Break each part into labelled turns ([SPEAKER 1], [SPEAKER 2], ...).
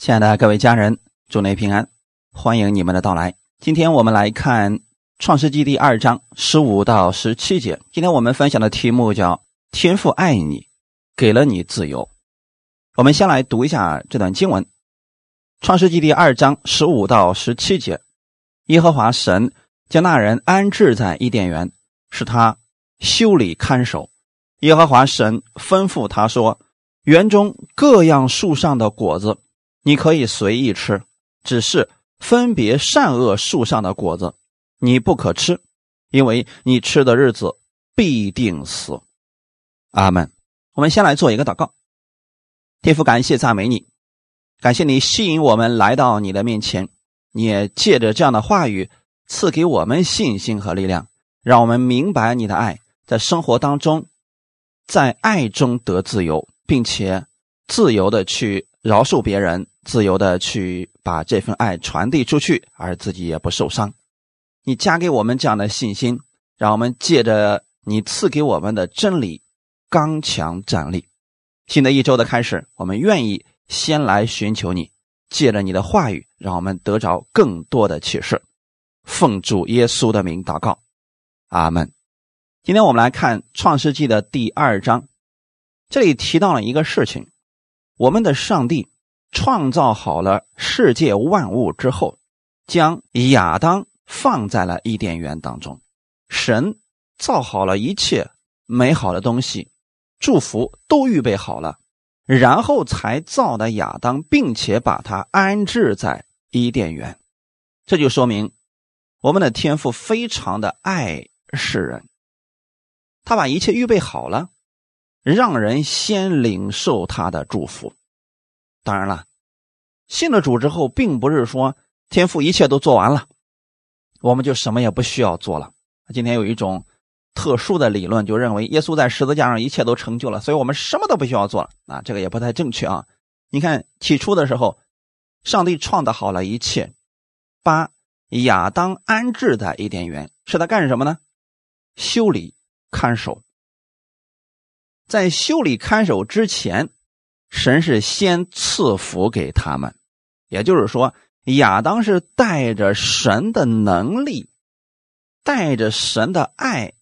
[SPEAKER 1] 亲爱的各位家人，祝您平安，欢迎你们的到来。今天我们来看《创世纪》第二章十五到十七节。今天我们分享的题目叫“天父爱你，给了你自由”。我们先来读一下这段经文，《创世纪》第二章十五到十七节。耶和华神将那人安置在伊甸园，使他修理看守。耶和华神吩咐他说：“园中各样树上的果子。”你可以随意吃，只是分别善恶树上的果子，你不可吃，因为你吃的日子必定死。阿门。我们先来做一个祷告。天父，感谢赞美你，感谢你吸引我们来到你的面前，你也借着这样的话语赐给我们信心和力量，让我们明白你的爱，在生活当中，在爱中得自由，并且自由的去饶恕别人。自由的去把这份爱传递出去，而自己也不受伤。你加给我们这样的信心，让我们借着你赐给我们的真理刚强站立。新的一周的开始，我们愿意先来寻求你，借着你的话语，让我们得着更多的启示。奉主耶稣的名祷告，阿门。今天我们来看创世纪的第二章，这里提到了一个事情：我们的上帝。创造好了世界万物之后，将亚当放在了伊甸园当中。神造好了一切美好的东西，祝福都预备好了，然后才造的亚当，并且把他安置在伊甸园。这就说明我们的天父非常的爱世人，他把一切预备好了，让人先领受他的祝福。当然了，信了主之后，并不是说天父一切都做完了，我们就什么也不需要做了。今天有一种特殊的理论，就认为耶稣在十字架上一切都成就了，所以我们什么都不需要做了。啊，这个也不太正确啊！你看起初的时候，上帝创造好了一切，把亚当安置在伊甸园，是他干什么呢？修理看守。在修理看守之前。神是先赐福给他们，也就是说，亚当是带着神的能力，带着神的爱，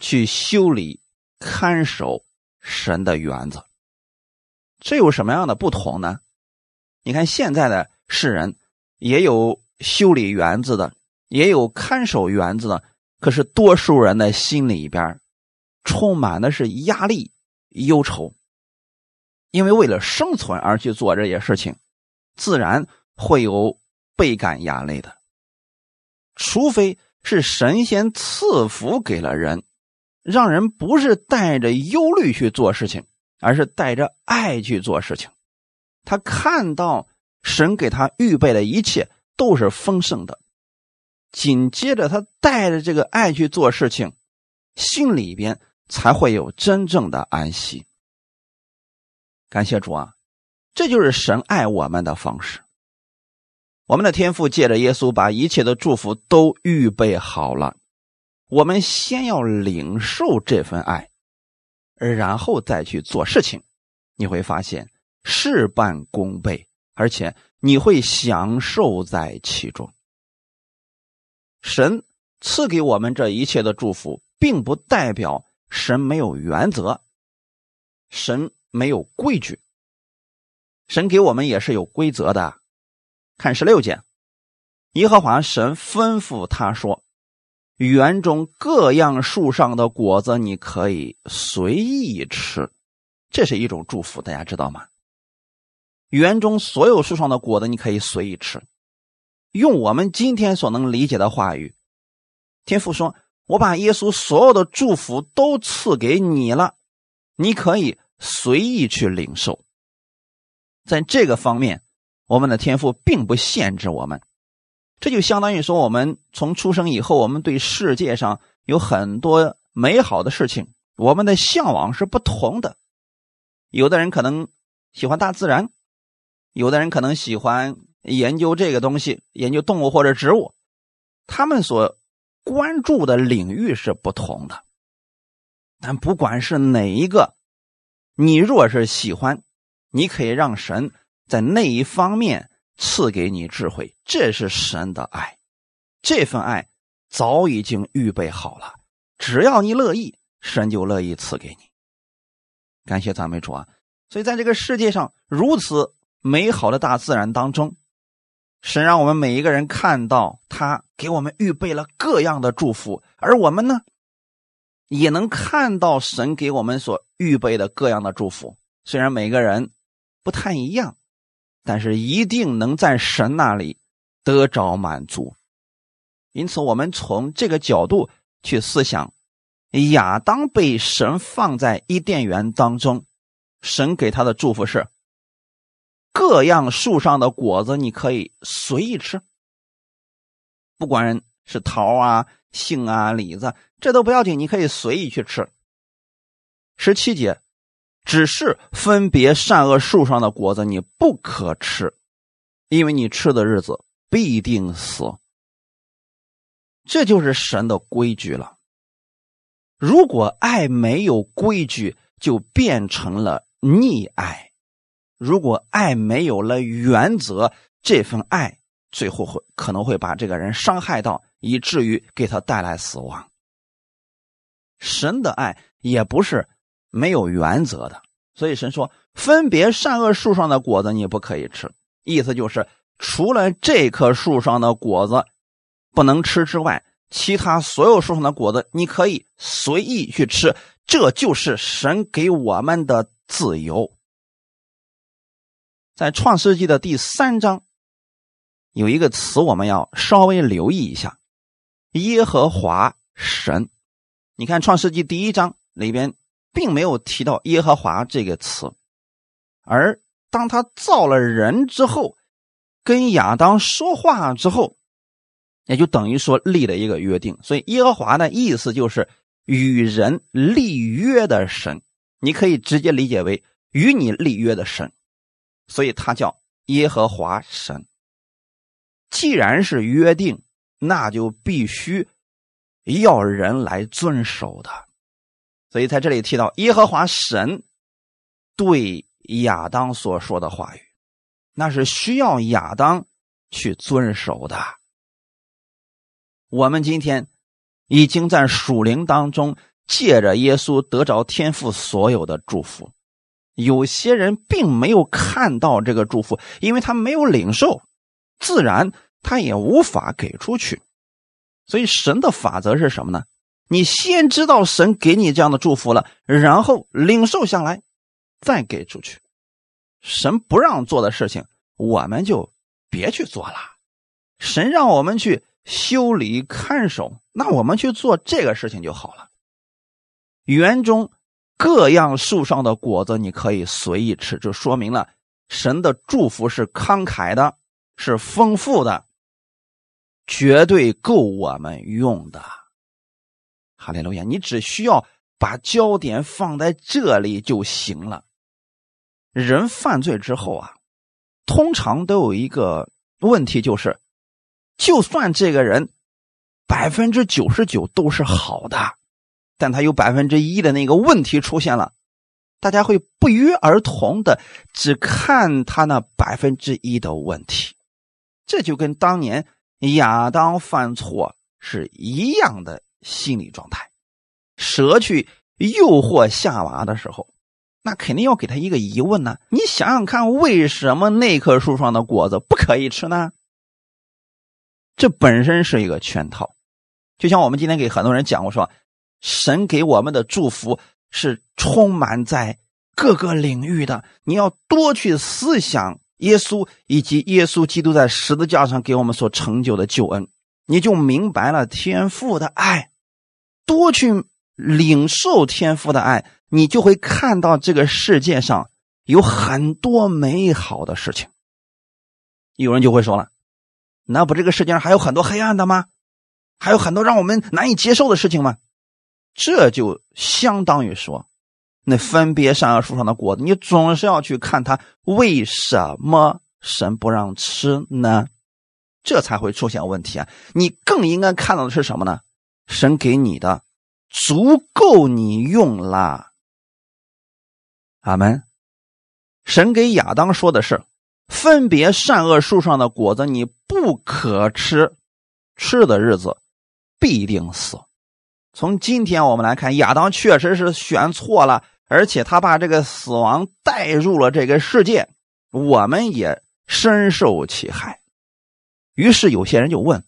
[SPEAKER 1] 去修理、看守神的园子。这有什么样的不同呢？你看现在的世人也有修理园子的，也有看守园子的，可是多数人的心里边充满的是压力、忧愁。因为为了生存而去做这些事情，自然会有倍感压力的。除非是神仙赐福给了人，让人不是带着忧虑去做事情，而是带着爱去做事情。他看到神给他预备的一切都是丰盛的，紧接着他带着这个爱去做事情，心里边才会有真正的安息。感谢主啊，这就是神爱我们的方式。我们的天父借着耶稣把一切的祝福都预备好了，我们先要领受这份爱，然后再去做事情，你会发现事半功倍，而且你会享受在其中。神赐给我们这一切的祝福，并不代表神没有原则，神。没有规矩，神给我们也是有规则的。看十六节，耶和华神吩咐他说：“园中各样树上的果子，你可以随意吃。”这是一种祝福，大家知道吗？园中所有树上的果子，你可以随意吃。用我们今天所能理解的话语，天父说：“我把耶稣所有的祝福都赐给你了，你可以。”随意去领受，在这个方面，我们的天赋并不限制我们。这就相当于说，我们从出生以后，我们对世界上有很多美好的事情，我们的向往是不同的。有的人可能喜欢大自然，有的人可能喜欢研究这个东西，研究动物或者植物，他们所关注的领域是不同的。但不管是哪一个。你若是喜欢，你可以让神在那一方面赐给你智慧，这是神的爱。这份爱早已经预备好了，只要你乐意，神就乐意赐给你。感谢赞美主啊！所以在这个世界上如此美好的大自然当中，神让我们每一个人看到他给我们预备了各样的祝福，而我们呢，也能看到神给我们所预备的各样的祝福。虽然每个人不太一样，但是一定能在神那里得着满足。因此，我们从这个角度去思想，亚当被神放在伊甸园当中，神给他的祝福是：各样树上的果子你可以随意吃，不管是桃啊、杏啊、李子，这都不要紧，你可以随意去吃。十七节，只是分别善恶树上的果子你不可吃，因为你吃的日子必定死。这就是神的规矩了。如果爱没有规矩，就变成了溺爱；如果爱没有了原则，这份爱最后会可能会把这个人伤害到，以至于给他带来死亡。神的爱也不是没有原则的，所以神说：“分别善恶树上的果子你不可以吃。”意思就是，除了这棵树上的果子。不能吃之外，其他所有树上的果子你可以随意去吃，这就是神给我们的自由。在创世纪的第三章，有一个词我们要稍微留意一下：耶和华神。你看创世纪第一章里边并没有提到耶和华这个词，而当他造了人之后，跟亚当说话之后。也就等于说立了一个约定，所以耶和华的意思就是与人立约的神，你可以直接理解为与你立约的神，所以他叫耶和华神。既然是约定，那就必须要人来遵守的，所以在这里提到耶和华神对亚当所说的话语，那是需要亚当去遵守的。我们今天已经在属灵当中借着耶稣得着天父所有的祝福，有些人并没有看到这个祝福，因为他没有领受，自然他也无法给出去。所以神的法则是什么呢？你先知道神给你这样的祝福了，然后领受下来，再给出去。神不让做的事情，我们就别去做了。神让我们去。修理看守，那我们去做这个事情就好了。园中各样树上的果子你可以随意吃，就说明了神的祝福是慷慨的，是丰富的，绝对够我们用的。哈利路亚！你只需要把焦点放在这里就行了。人犯罪之后啊，通常都有一个问题，就是。就算这个人百分之九十九都是好的，但他有百分之一的那个问题出现了，大家会不约而同的只看他那百分之一的问题，这就跟当年亚当犯错是一样的心理状态。蛇去诱惑夏娃的时候，那肯定要给他一个疑问呢。你想想看，为什么那棵树上的果子不可以吃呢？这本身是一个圈套，就像我们今天给很多人讲过，说神给我们的祝福是充满在各个领域的。你要多去思想耶稣以及耶稣基督在十字架上给我们所成就的救恩，你就明白了天父的爱。多去领受天父的爱，你就会看到这个世界上有很多美好的事情。有人就会说了。那不，这个世界上还有很多黑暗的吗？还有很多让我们难以接受的事情吗？这就相当于说，那分别善恶树上的果子，你总是要去看它为什么神不让吃呢？这才会出现问题啊！你更应该看到的是什么呢？神给你的足够你用啦。阿门。神给亚当说的是。分别善恶树上的果子你不可吃，吃的日子必定死。从今天我们来看，亚当确实是选错了，而且他把这个死亡带入了这个世界，我们也深受其害。于是有些人就问：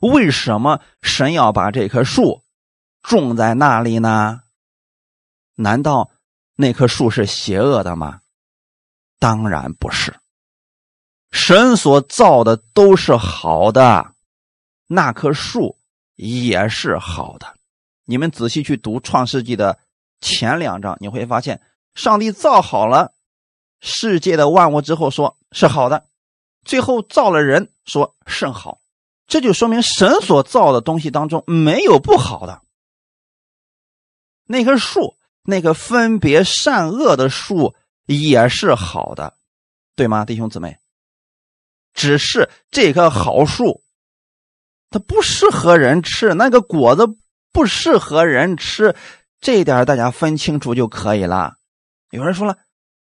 [SPEAKER 1] 为什么神要把这棵树种在那里呢？难道那棵树是邪恶的吗？当然不是，神所造的都是好的，那棵树也是好的。你们仔细去读《创世纪》的前两章，你会发现，上帝造好了世界的万物之后，说是好的，最后造了人，说甚好。这就说明神所造的东西当中没有不好的。那棵树，那个分别善恶的树。也是好的，对吗，弟兄姊妹？只是这棵好树，它不适合人吃，那个果子不适合人吃，这一点大家分清楚就可以了。有人说了，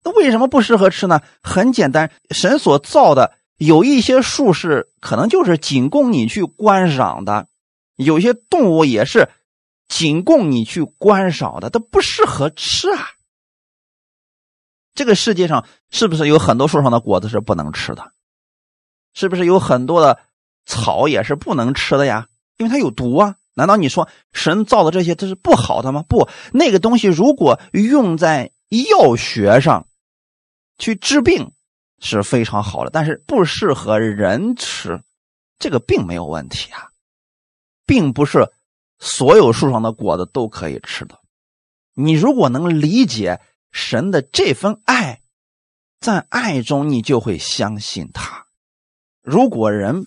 [SPEAKER 1] 那为什么不适合吃呢？很简单，神所造的有一些树是可能就是仅供你去观赏的，有些动物也是仅供你去观赏的，它不适合吃啊。这个世界上是不是有很多树上的果子是不能吃的？是不是有很多的草也是不能吃的呀？因为它有毒啊！难道你说神造的这些这是不好的吗？不，那个东西如果用在药学上去治病是非常好的，但是不适合人吃，这个并没有问题啊，并不是所有树上的果子都可以吃的。你如果能理解。神的这份爱，在爱中你就会相信他。如果人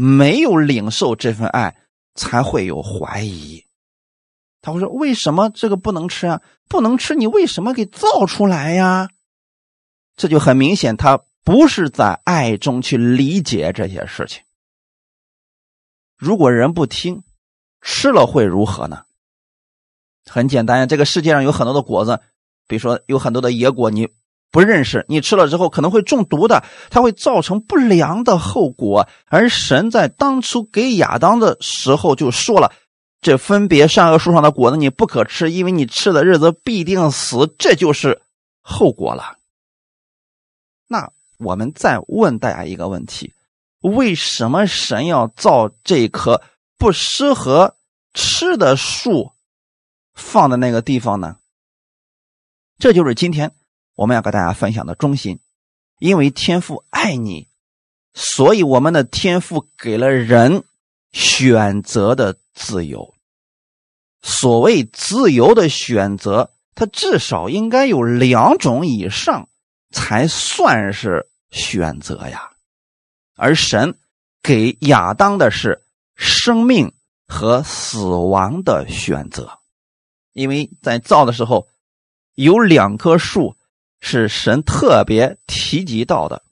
[SPEAKER 1] 没有领受这份爱，才会有怀疑。他会说：“为什么这个不能吃啊？不能吃，你为什么给造出来呀？”这就很明显，他不是在爱中去理解这些事情。如果人不听，吃了会如何呢？很简单呀，这个世界上有很多的果子。比如说，有很多的野果你不认识，你吃了之后可能会中毒的，它会造成不良的后果。而神在当初给亚当的时候就说了：“这分别善恶树上的果子你不可吃，因为你吃的日子必定死。”这就是后果了。那我们再问大家一个问题：为什么神要造这棵不适合吃的树放在那个地方呢？这就是今天我们要跟大家分享的中心，因为天父爱你，所以我们的天父给了人选择的自由。所谓自由的选择，它至少应该有两种以上才算是选择呀。而神给亚当的是生命和死亡的选择，因为在造的时候。有两棵树是神特别提及到的，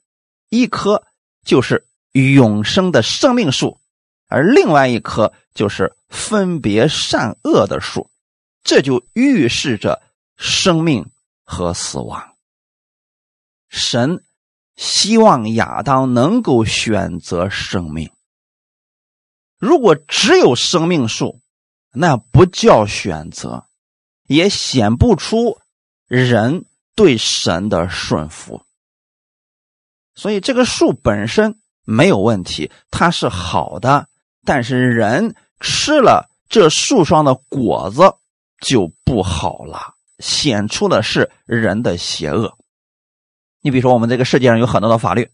[SPEAKER 1] 一棵就是永生的生命树，而另外一棵就是分别善恶的树，这就预示着生命和死亡。神希望亚当能够选择生命，如果只有生命树，那不叫选择，也显不出。人对神的顺服，所以这个树本身没有问题，它是好的。但是人吃了这树上的果子就不好了，显出的是人的邪恶。你比如说，我们这个世界上有很多的法律，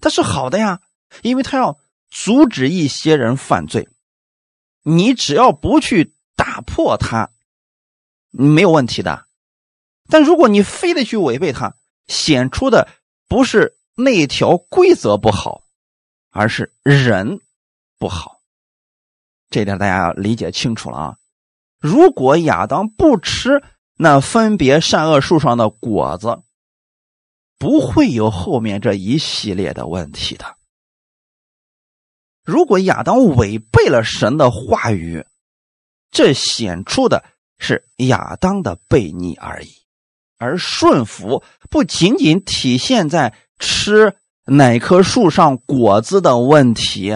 [SPEAKER 1] 它是好的呀，因为它要阻止一些人犯罪。你只要不去打破它，没有问题的。但如果你非得去违背它，显出的不是那条规则不好，而是人不好。这点大家要理解清楚了啊！如果亚当不吃那分别善恶树上的果子，不会有后面这一系列的问题的。如果亚当违背了神的话语，这显出的是亚当的悖逆而已。而顺服不仅仅体现在吃哪棵树上果子的问题，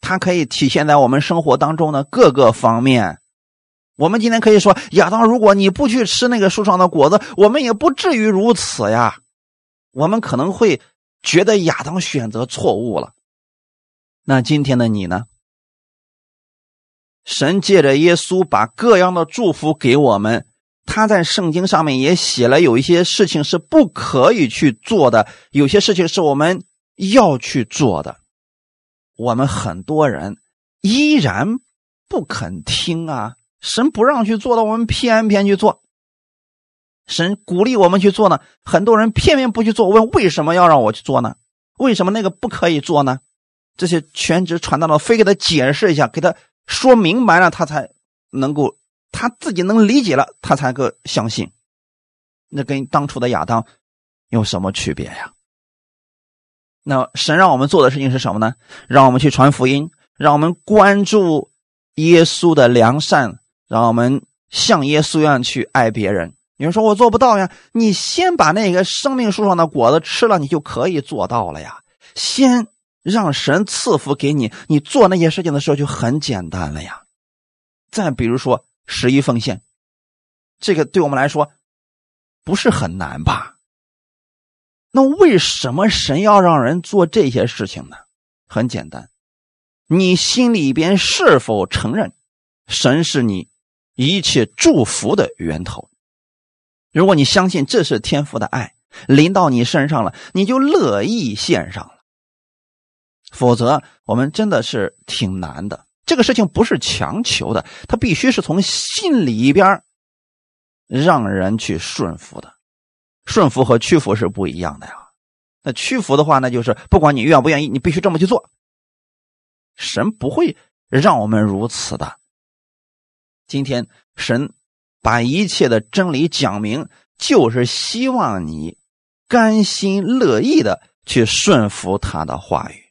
[SPEAKER 1] 它可以体现在我们生活当中的各个方面。我们今天可以说，亚当，如果你不去吃那个树上的果子，我们也不至于如此呀。我们可能会觉得亚当选择错误了。那今天的你呢？神借着耶稣把各样的祝福给我们，他在圣经上面也写了，有一些事情是不可以去做的，有些事情是我们要去做的。我们很多人依然不肯听啊。神不让去做的，我们偏偏去做；神鼓励我们去做呢，很多人偏偏不去做。问为什么要让我去做呢？为什么那个不可以做呢？这些全职传道的非给他解释一下，给他说明白了，他才能够他自己能理解了，他才够相信。那跟当初的亚当有什么区别呀？那神让我们做的事情是什么呢？让我们去传福音，让我们关注耶稣的良善。让我们像耶稣一样去爱别人。有人说我做不到呀，你先把那个生命树上的果子吃了，你就可以做到了呀。先让神赐福给你，你做那些事情的时候就很简单了呀。再比如说十一奉献，这个对我们来说不是很难吧？那为什么神要让人做这些事情呢？很简单，你心里边是否承认神是你？一切祝福的源头。如果你相信这是天父的爱临到你身上了，你就乐意献上了。否则，我们真的是挺难的。这个事情不是强求的，他必须是从心里边让人去顺服的。顺服和屈服是不一样的呀。那屈服的话，那就是不管你愿不愿意，你必须这么去做。神不会让我们如此的。今天神把一切的真理讲明，就是希望你甘心乐意的去顺服他的话语。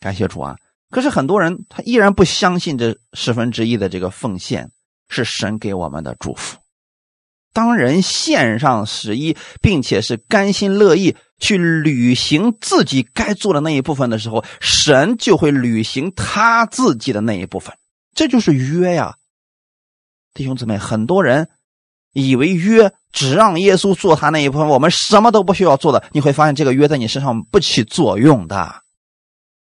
[SPEAKER 1] 感谢主啊！可是很多人他依然不相信这十分之一的这个奉献是神给我们的祝福。当人献上十一，并且是甘心乐意去履行自己该做的那一部分的时候，神就会履行他自己的那一部分。这就是约呀。弟兄姊妹，很多人以为约只让耶稣做他那一部分，我们什么都不需要做的。你会发现，这个约在你身上不起作用的。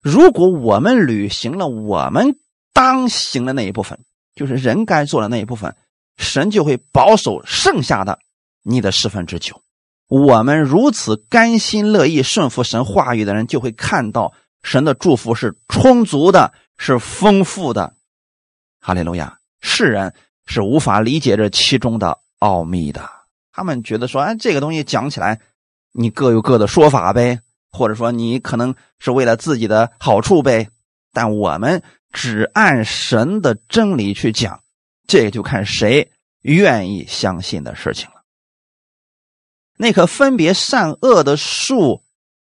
[SPEAKER 1] 如果我们履行了我们当行的那一部分，就是人该做的那一部分，神就会保守剩下的你的十分之九。我们如此甘心乐意顺服神话语的人，就会看到神的祝福是充足的，是丰富的。哈利路亚！世人。是无法理解这其中的奥秘的。他们觉得说：“哎，这个东西讲起来，你各有各的说法呗，或者说你可能是为了自己的好处呗。”但我们只按神的真理去讲，这就看谁愿意相信的事情了。那棵分别善恶的树，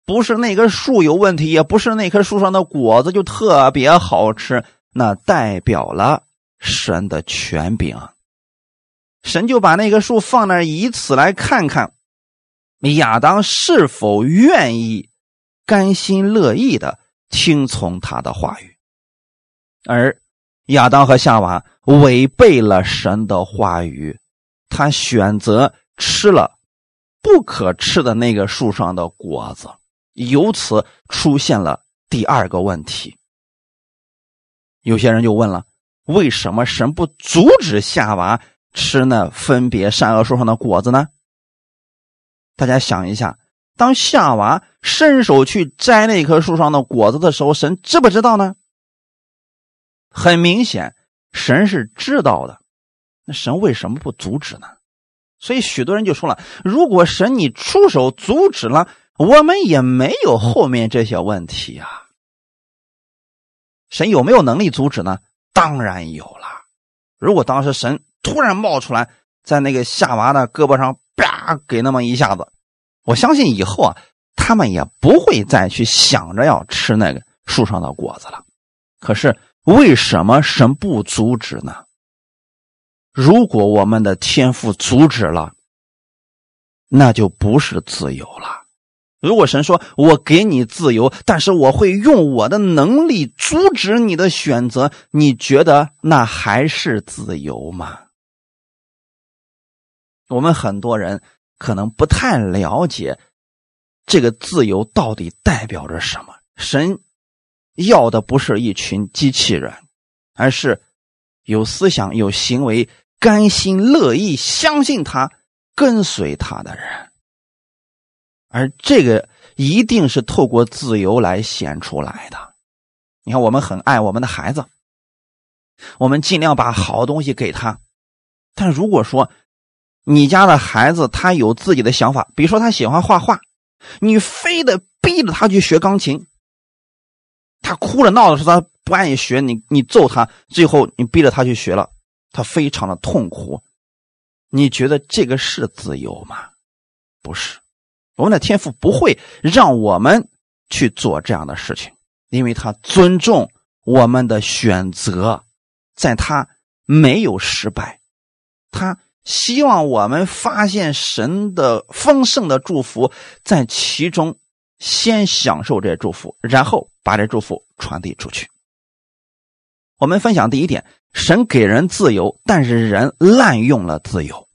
[SPEAKER 1] 不是那棵树有问题，也不是那棵树上的果子就特别好吃，那代表了。神的权柄，神就把那个树放那儿，以此来看看亚当是否愿意甘心乐意的听从他的话语。而亚当和夏娃违背了神的话语，他选择吃了不可吃的那个树上的果子，由此出现了第二个问题。有些人就问了。为什么神不阻止夏娃吃那分别善恶树上的果子呢？大家想一下，当夏娃伸手去摘那棵树上的果子的时候，神知不知道呢？很明显，神是知道的。那神为什么不阻止呢？所以许多人就说了：如果神你出手阻止了，我们也没有后面这些问题呀。神有没有能力阻止呢？当然有了。如果当时神突然冒出来，在那个夏娃的胳膊上啪给那么一下子，我相信以后啊，他们也不会再去想着要吃那个树上的果子了。可是为什么神不阻止呢？如果我们的天赋阻止了，那就不是自由了。如果神说我给你自由，但是我会用我的能力阻止你的选择，你觉得那还是自由吗？我们很多人可能不太了解这个自由到底代表着什么。神要的不是一群机器人，而是有思想、有行为、甘心乐意相信他、跟随他的人。而这个一定是透过自由来显出来的。你看，我们很爱我们的孩子，我们尽量把好东西给他。但如果说你家的孩子他有自己的想法，比如说他喜欢画画，你非得逼着他去学钢琴，他哭着闹着说他不愿意学，你你揍他，最后你逼着他去学了，他非常的痛苦。你觉得这个是自由吗？不是。我们的天赋不会让我们去做这样的事情，因为他尊重我们的选择，在他没有失败，他希望我们发现神的丰盛的祝福，在其中先享受这祝福，然后把这祝福传递出去。我们分享第一点：神给人自由，但是人滥用了自由。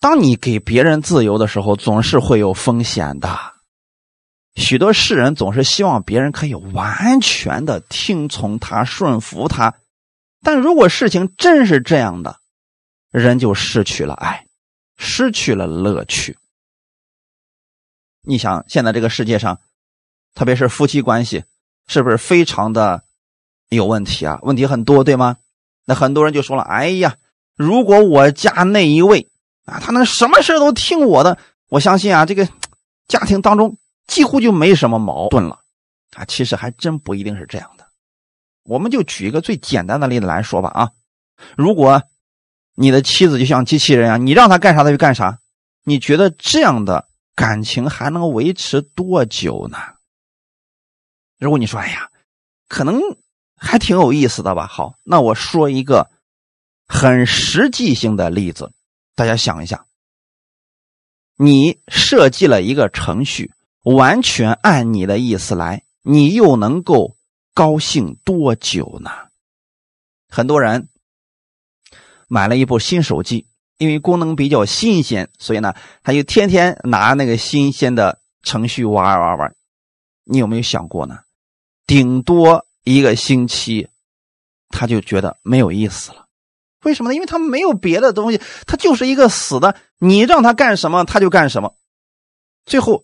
[SPEAKER 1] 当你给别人自由的时候，总是会有风险的。许多世人总是希望别人可以完全的听从他、顺服他，但如果事情真是这样的，人就失去了爱，失去了乐趣。你想，现在这个世界上，特别是夫妻关系，是不是非常的有问题啊？问题很多，对吗？那很多人就说了：“哎呀，如果我家那一位……”啊，他能什么事都听我的，我相信啊，这个家庭当中几乎就没什么矛盾了。啊，其实还真不一定是这样的。我们就举一个最简单的例子来说吧。啊，如果你的妻子就像机器人一样，你让她干啥她就干啥，你觉得这样的感情还能维持多久呢？如果你说，哎呀，可能还挺有意思的吧。好，那我说一个很实际性的例子。大家想一下，你设计了一个程序，完全按你的意思来，你又能够高兴多久呢？很多人买了一部新手机，因为功能比较新鲜，所以呢，他就天天拿那个新鲜的程序玩玩玩。你有没有想过呢？顶多一个星期，他就觉得没有意思了。为什么呢？因为他没有别的东西，他就是一个死的。你让他干什么，他就干什么。最后，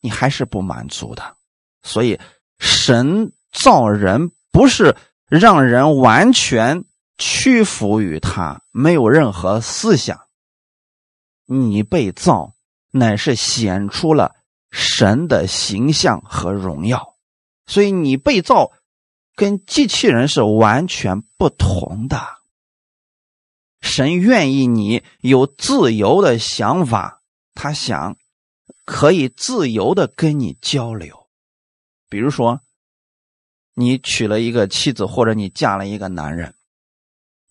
[SPEAKER 1] 你还是不满足的。所以，神造人不是让人完全屈服于他，没有任何思想。你被造，乃是显出了神的形象和荣耀。所以，你被造跟机器人是完全不同的。神愿意你有自由的想法，他想可以自由的跟你交流。比如说，你娶了一个妻子，或者你嫁了一个男人，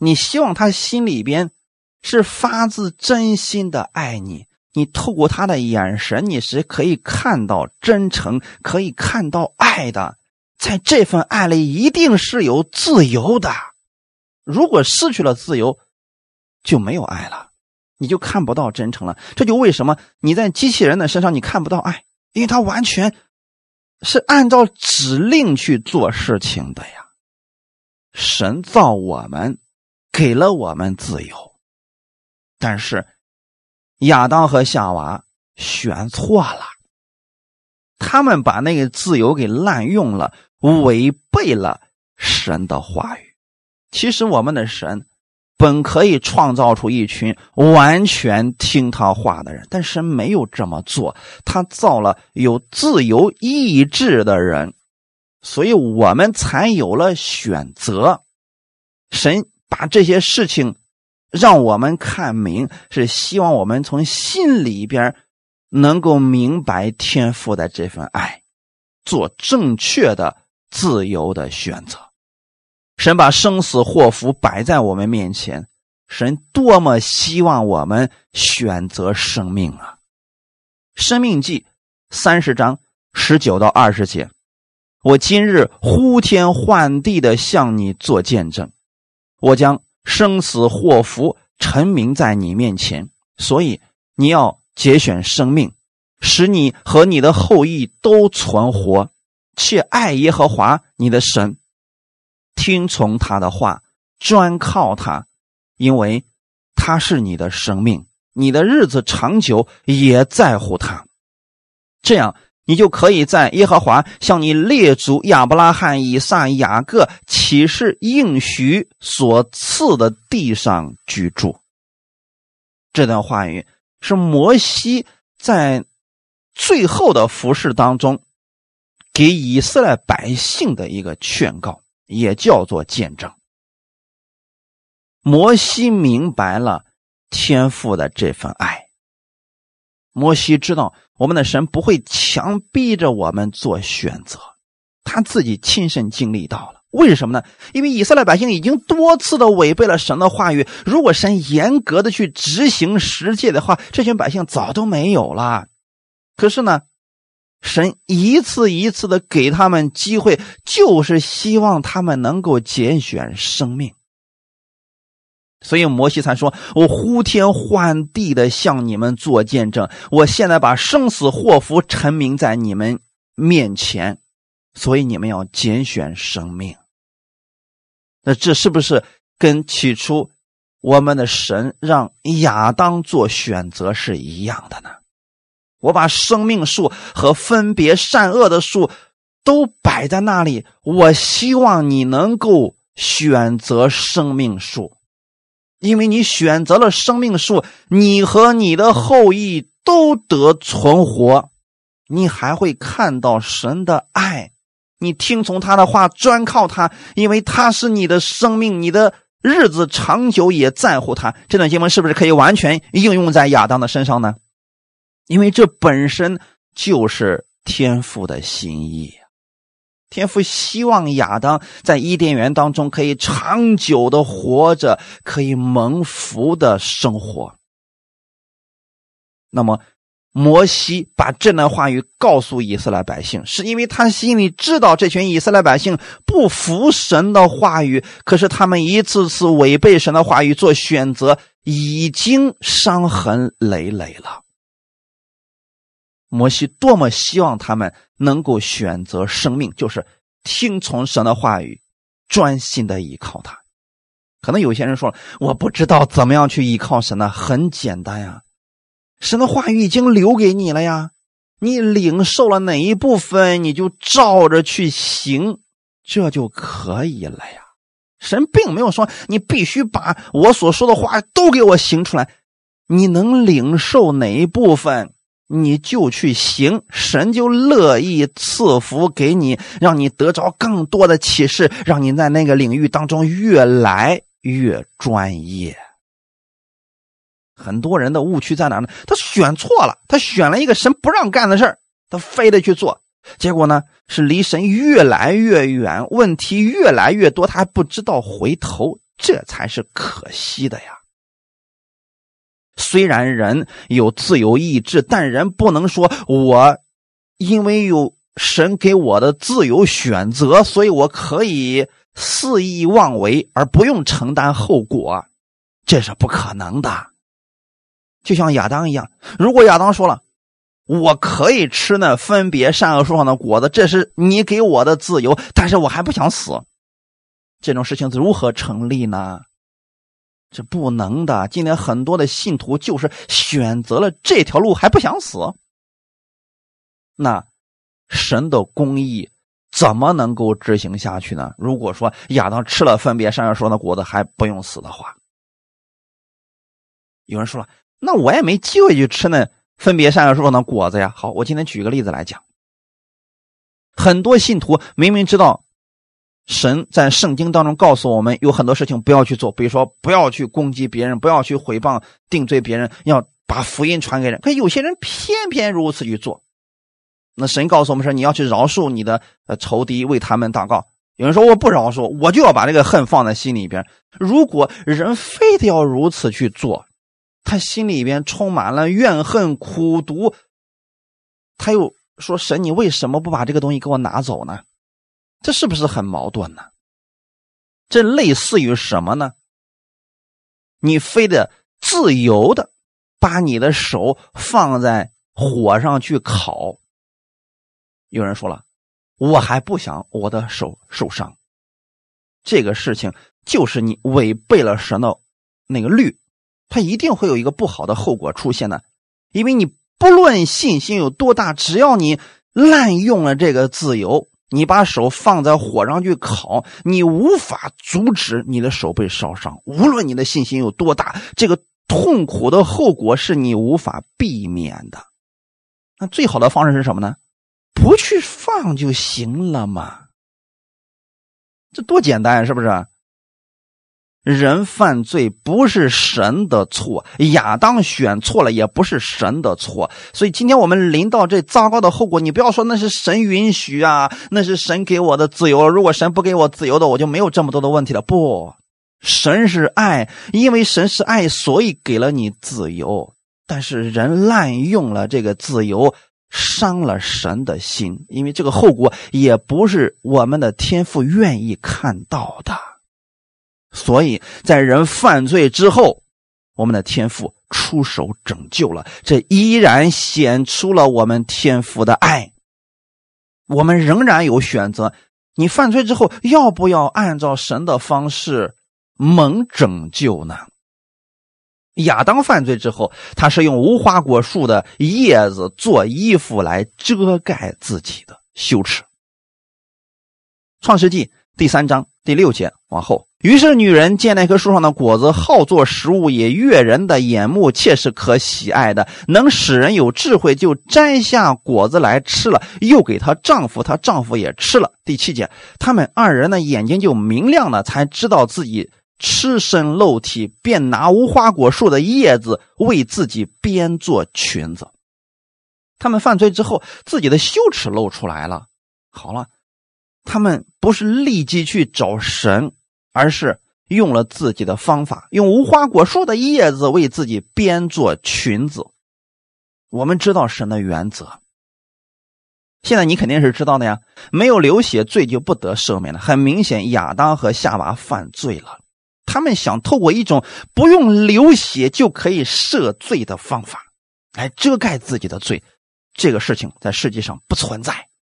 [SPEAKER 1] 你希望他心里边是发自真心的爱你。你透过他的眼神，你是可以看到真诚，可以看到爱的。在这份爱里，一定是有自由的。如果失去了自由，就没有爱了，你就看不到真诚了。这就为什么你在机器人的身上你看不到爱，因为他完全是按照指令去做事情的呀。神造我们，给了我们自由，但是亚当和夏娃选错了，他们把那个自由给滥用了，违背了神的话语。其实我们的神。本可以创造出一群完全听他话的人，但是没有这么做。他造了有自由意志的人，所以我们才有了选择。神把这些事情让我们看明，是希望我们从心里边能够明白天赋的这份爱，做正确的自由的选择。神把生死祸福摆在我们面前，神多么希望我们选择生命啊！生命记》三十章十九到二十节。我今日呼天唤地的向你做见证，我将生死祸福陈明在你面前，所以你要节选生命，使你和你的后裔都存活，且爱耶和华你的神，听从他的话，专靠他，因为他是你的生命，你的日子长久也在乎他，这样。你就可以在耶和华向你列祖亚伯拉罕、以撒、雅各启示应许所赐的地上居住。这段话语是摩西在最后的服饰当中给以色列百姓的一个劝告，也叫做见证。摩西明白了天父的这份爱，摩西知道。我们的神不会强逼着我们做选择，他自己亲身经历到了。为什么呢？因为以色列百姓已经多次的违背了神的话语。如果神严格的去执行十诫的话，这群百姓早都没有了。可是呢，神一次一次的给他们机会，就是希望他们能够拣选生命。所以摩西才说：“我呼天唤地的向你们做见证，我现在把生死祸福陈明在你们面前，所以你们要拣选生命。那这是不是跟起初我们的神让亚当做选择是一样的呢？我把生命树和分别善恶的树都摆在那里，我希望你能够选择生命树。”因为你选择了生命树，你和你的后裔都得存活，你还会看到神的爱。你听从他的话，专靠他，因为他是你的生命，你的日子长久也在乎他。这段经文是不是可以完全应用在亚当的身上呢？因为这本身就是天父的心意。天父希望亚当在伊甸园当中可以长久的活着，可以蒙福的生活。那么，摩西把这段话语告诉以色列百姓，是因为他心里知道这群以色列百姓不服神的话语，可是他们一次次违背神的话语做选择，已经伤痕累累了。摩西多么希望他们能够选择生命，就是听从神的话语，专心的依靠他。可能有些人说了，我不知道怎么样去依靠神呢？很简单呀，神的话语已经留给你了呀，你领受了哪一部分，你就照着去行，这就可以了呀。神并没有说你必须把我所说的话都给我行出来，你能领受哪一部分？你就去行，神就乐意赐福给你，让你得着更多的启示，让你在那个领域当中越来越专业。很多人的误区在哪呢？他选错了，他选了一个神不让干的事儿，他非得去做，结果呢是离神越来越远，问题越来越多，他还不知道回头，这才是可惜的呀。虽然人有自由意志，但人不能说我因为有神给我的自由选择，所以我可以肆意妄为而不用承担后果，这是不可能的。就像亚当一样，如果亚当说了我可以吃那分别善恶树上的果子，这是你给我的自由，但是我还不想死，这种事情如何成立呢？这不能的。今天很多的信徒就是选择了这条路，还不想死。那神的公义怎么能够执行下去呢？如果说亚当吃了分别善恶树的果子还不用死的话，有人说了，那我也没机会去吃那分别善恶树的果子呀。好，我今天举个例子来讲，很多信徒明明知道。神在圣经当中告诉我们，有很多事情不要去做，比如说不要去攻击别人，不要去毁谤、定罪别人，要把福音传给人。可有些人偏偏如此去做。那神告诉我们说，你要去饶恕你的仇敌，为他们祷告。有人说我不饶恕，我就要把这个恨放在心里边。如果人非得要如此去做，他心里边充满了怨恨、苦毒，他又说：“神，你为什么不把这个东西给我拿走呢？”这是不是很矛盾呢？这类似于什么呢？你非得自由的把你的手放在火上去烤。有人说了，我还不想我的手受伤。这个事情就是你违背了神的那个律，它一定会有一个不好的后果出现的。因为你不论信心有多大，只要你滥用了这个自由。你把手放在火上去烤，你无法阻止你的手被烧伤。无论你的信心有多大，这个痛苦的后果是你无法避免的。那最好的方式是什么呢？不去放就行了嘛。这多简单，是不是？人犯罪不是神的错，亚当选错了也不是神的错，所以今天我们临到这糟糕的后果，你不要说那是神允许啊，那是神给我的自由。如果神不给我自由的，我就没有这么多的问题了。不，神是爱，因为神是爱，所以给了你自由。但是人滥用了这个自由，伤了神的心，因为这个后果也不是我们的天父愿意看到的。所以在人犯罪之后，我们的天父出手拯救了，这依然显出了我们天父的爱。我们仍然有选择，你犯罪之后要不要按照神的方式蒙拯救呢？亚当犯罪之后，他是用无花果树的叶子做衣服来遮盖自己的羞耻。创世纪第三章第六节往后。于是，女人见那棵树上的果子好做食物，也悦人的眼目，切是可喜爱的，能使人有智慧，就摘下果子来吃了，又给她丈夫，她丈夫也吃了。第七节，他们二人的眼睛就明亮了，才知道自己赤身露体，便拿无花果树的叶子为自己编做裙子。他们犯罪之后，自己的羞耻露出来了。好了，他们不是立即去找神。而是用了自己的方法，用无花果树的叶子为自己编做裙子。我们知道神的原则，现在你肯定是知道的呀。没有流血，罪就不得赦免了。很明显，亚当和夏娃犯罪了，他们想透过一种不用流血就可以赦罪的方法来遮盖自己的罪。这个事情在世界上不存在。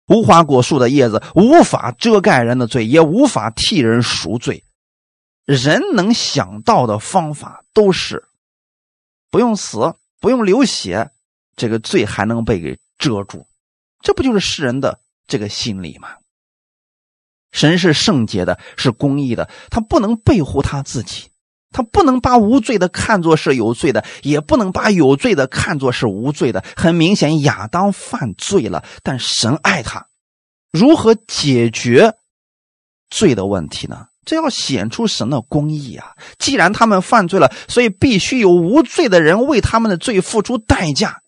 [SPEAKER 1] 无花果树的叶子无法遮盖人的罪，也无法替人赎罪。人能想到的方法都是不用死，不用流血，这个罪还能被给遮住。这不就是世人的这个心理吗？神是圣洁的，是公义的，他不能背乎他自己，他不能把无罪的看作是有罪的，也不能把有罪的看作是无罪的。很明显，亚当犯罪了，但神爱他，如何解决罪的问题呢？这要显出神的公义啊！既然他们犯罪了，所以必须有无罪的人为他们的罪付出代价，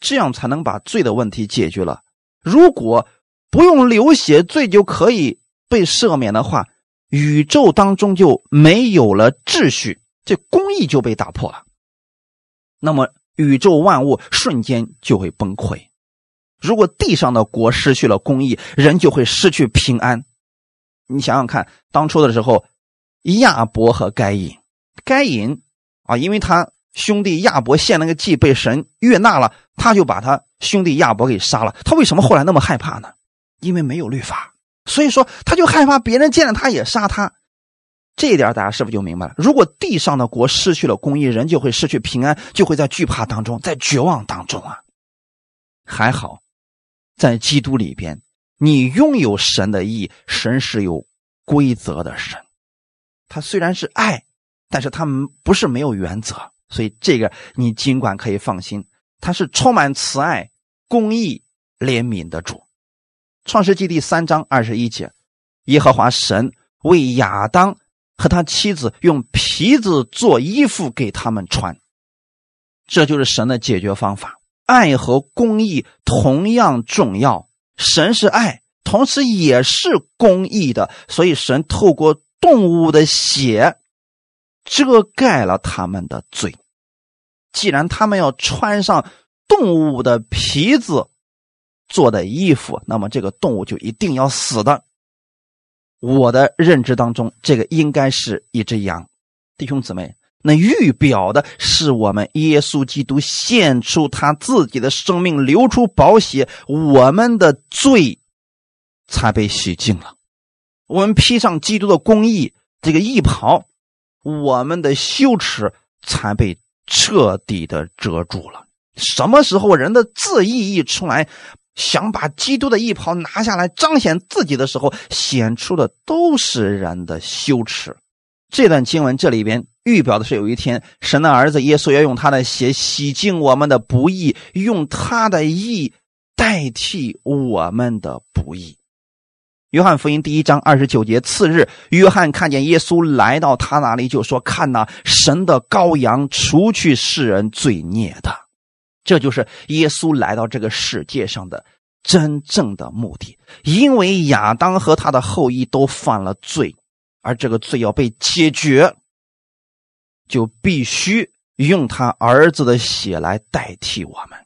[SPEAKER 1] 这样才能把罪的问题解决了。如果不用流血，罪就可以被赦免的话，宇宙当中就没有了秩序，这公义就被打破了。那么宇宙万物瞬间就会崩溃。如果地上的国失去了公义，人就会失去平安。你想想看，当初的时候，亚伯和该隐，该隐啊，因为他兄弟亚伯献那个祭被神悦纳了，他就把他兄弟亚伯给杀了。他为什么后来那么害怕呢？因为没有律法，所以说他就害怕别人见了他也杀他。这一点大家是不是就明白了？如果地上的国失去了公义，人就会失去平安，就会在惧怕当中，在绝望当中啊。还好，在基督里边。你拥有神的意，神是有规则的神，他虽然是爱，但是他们不是没有原则，所以这个你尽管可以放心，他是充满慈爱、公义、怜悯的主。创世纪第三章二十一节，耶和华神为亚当和他妻子用皮子做衣服给他们穿，这就是神的解决方法。爱和公义同样重要。神是爱，同时也是公义的，所以神透过动物的血遮盖了他们的罪。既然他们要穿上动物的皮子做的衣服，那么这个动物就一定要死的。我的认知当中，这个应该是一只羊。弟兄姊妹，那预表的是我们耶稣基督献出他自己的生命，流出宝血，我们的罪才被洗净了。我们披上基督的公义，这个义袍，我们的羞耻才被彻底的遮住了。什么时候人的自义一出来，想把基督的义袍拿下来彰显自己的时候，显出的都是人的羞耻。这段经文这里边预表的是，有一天神的儿子耶稣要用他的血洗净我们的不义，用他的义代替我们的不义。约翰福音第一章二十九节，次日，约翰看见耶稣来到他那里，就说：“看呐，神的羔羊，除去世人罪孽的。”这就是耶稣来到这个世界上的真正的目的。因为亚当和他的后裔都犯了罪，而这个罪要被解决，就必须用他儿子的血来代替我们。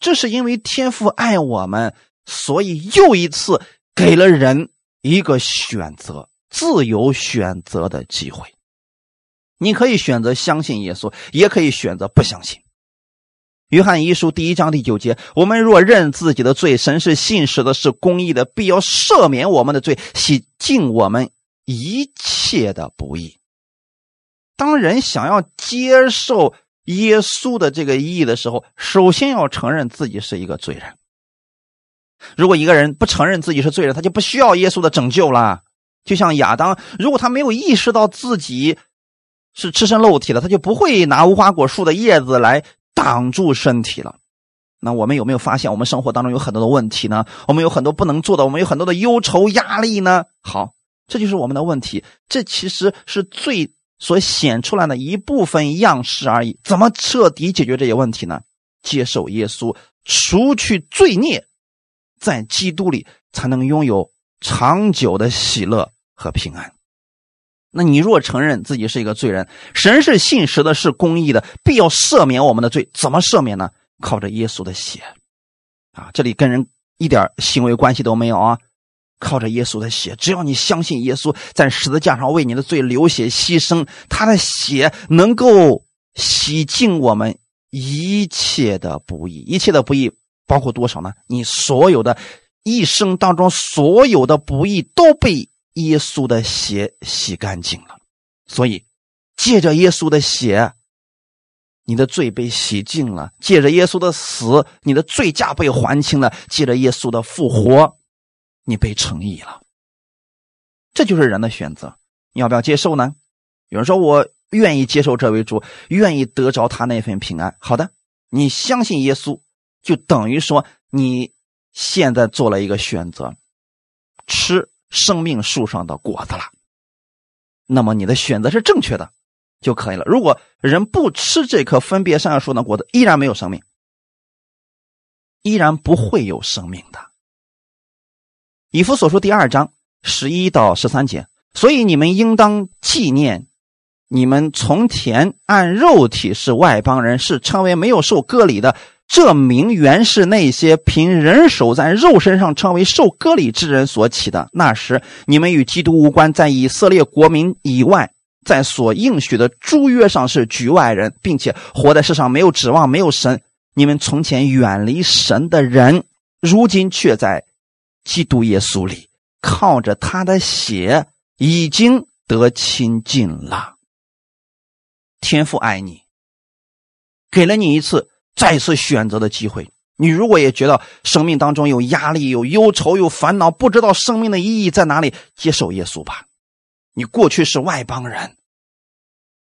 [SPEAKER 1] 这是因为天父爱我们，所以又一次。给了人一个选择，自由选择的机会。你可以选择相信耶稣，也可以选择不相信。约翰一书第一章第九节：我们若认自己的罪，神是信实的，是公义的，必要赦免我们的罪，洗净我们一切的不义。当人想要接受耶稣的这个义的时候，首先要承认自己是一个罪人。如果一个人不承认自己是罪人，他就不需要耶稣的拯救了。就像亚当，如果他没有意识到自己是赤身露体的，他就不会拿无花果树的叶子来挡住身体了。那我们有没有发现，我们生活当中有很多的问题呢？我们有很多不能做的，我们有很多的忧愁压力呢？好，这就是我们的问题。这其实是罪所显出来的一部分样式而已。怎么彻底解决这些问题呢？接受耶稣，除去罪孽。在基督里才能拥有长久的喜乐和平安。那你若承认自己是一个罪人，神是信实的，是公义的，必要赦免我们的罪。怎么赦免呢？靠着耶稣的血啊！这里跟人一点行为关系都没有啊！靠着耶稣的血，只要你相信耶稣在十字架上为你的罪流血牺牲，他的血能够洗净我们一切的不义，一切的不义。包括多少呢？你所有的一生当中所有的不义都被耶稣的血洗干净了，所以借着耶稣的血，你的罪被洗净了；借着耶稣的死，你的罪价被还清了；借着耶稣的复活，你被诚意了。这就是人的选择，你要不要接受呢？有人说我愿意接受这位主，愿意得着他那份平安。好的，你相信耶稣。就等于说，你现在做了一个选择，吃生命树上的果子了。那么你的选择是正确的，就可以了。如果人不吃这棵分别善恶树的果子，依然没有生命，依然不会有生命的。以弗所书第二章十一到十三节，所以你们应当纪念，你们从前按肉体是外邦人，是称为没有受割礼的。这名原是那些凭人手在肉身上称为受割礼之人所起的。那时你们与基督无关，在以色列国民以外，在所应许的诸约上是局外人，并且活在世上没有指望，没有神。你们从前远离神的人，如今却在基督耶稣里，靠着他的血已经得亲近了。天父爱你，给了你一次。再次选择的机会。你如果也觉得生命当中有压力、有忧愁、有烦恼，不知道生命的意义在哪里，接受耶稣吧。你过去是外邦人，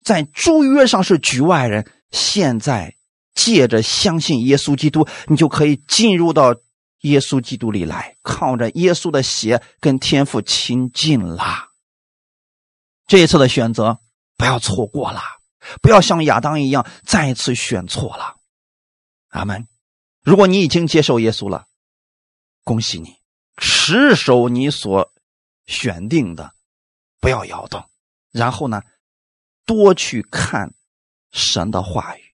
[SPEAKER 1] 在诸约上是局外人，现在借着相信耶稣基督，你就可以进入到耶稣基督里来，靠着耶稣的血跟天父亲近了。这一次的选择不要错过了，不要像亚当一样再次选错了。阿门。如果你已经接受耶稣了，恭喜你，持守你所选定的，不要摇动。然后呢，多去看神的话语，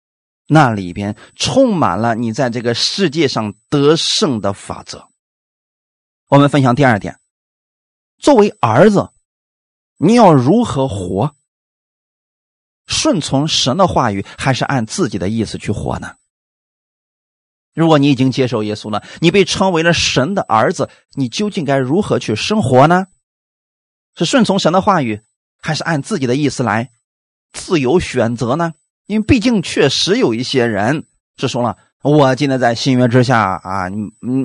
[SPEAKER 1] 那里边充满了你在这个世界上得胜的法则。我们分享第二点，作为儿子，你要如何活？顺从神的话语，还是按自己的意思去活呢？如果你已经接受耶稣了，你被称为了神的儿子，你究竟该如何去生活呢？是顺从神的话语，还是按自己的意思来自由选择呢？因为毕竟确实有一些人是说了，我今天在新约之下啊，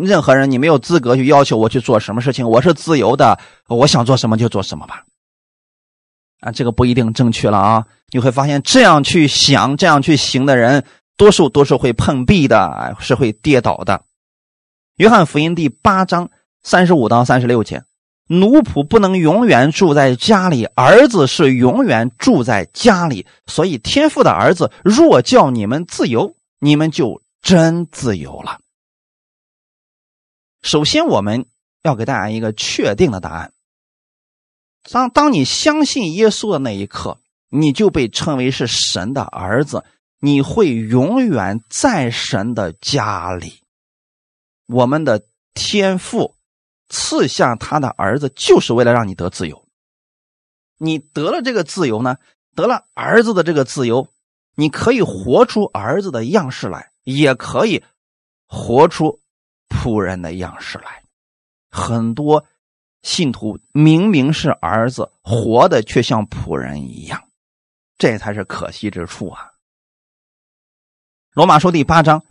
[SPEAKER 1] 任何人你没有资格去要求我去做什么事情，我是自由的，我想做什么就做什么吧。啊，这个不一定正确了啊！你会发现，这样去想、这样去行的人，多数都是会碰壁的，是会跌倒的。约翰福音第八章三十五到三十六节：奴仆不能永远住在家里，儿子是永远住在家里。所以，天父的儿子若叫你们自由，你们就真自由了。首先，我们要给大家一个确定的答案。当当你相信耶稣的那一刻，你就被称为是神的儿子，你会永远在神的家里。我们的天父赐下他的儿子，就是为了让你得自由。你得了这个自由呢，得了儿子的这个自由，你可以活出儿子的样式来，也可以活出仆人的样式来，很多。信徒明明是儿子，活的却像仆人一样，这才是可惜之处啊！罗马书第八章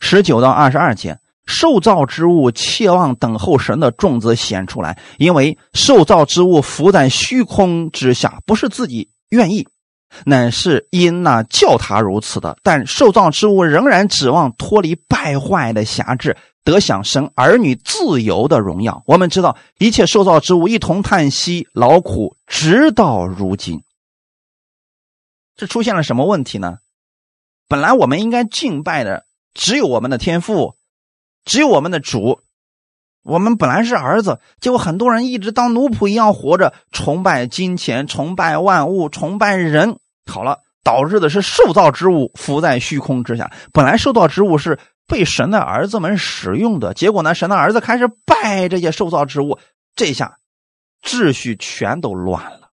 [SPEAKER 1] 十九到二十二节：受造之物切望等候神的种子显出来，因为受造之物浮在虚空之下，不是自己愿意，乃是因那叫他如此的。但受造之物仍然指望脱离败坏的辖制。得享生儿女自由的荣耀。我们知道，一切受造之物一同叹息劳苦，直到如今。这出现了什么问题呢？本来我们应该敬拜的只有我们的天父，只有我们的主。我们本来是儿子，结果很多人一直当奴仆一样活着，崇拜金钱，崇拜万物，崇拜人。好了，导致的是受造之物浮在虚空之下。本来受造之物是。被神的儿子们使用的结果呢？神的儿子开始拜这些受造之物，这下秩序全都乱了。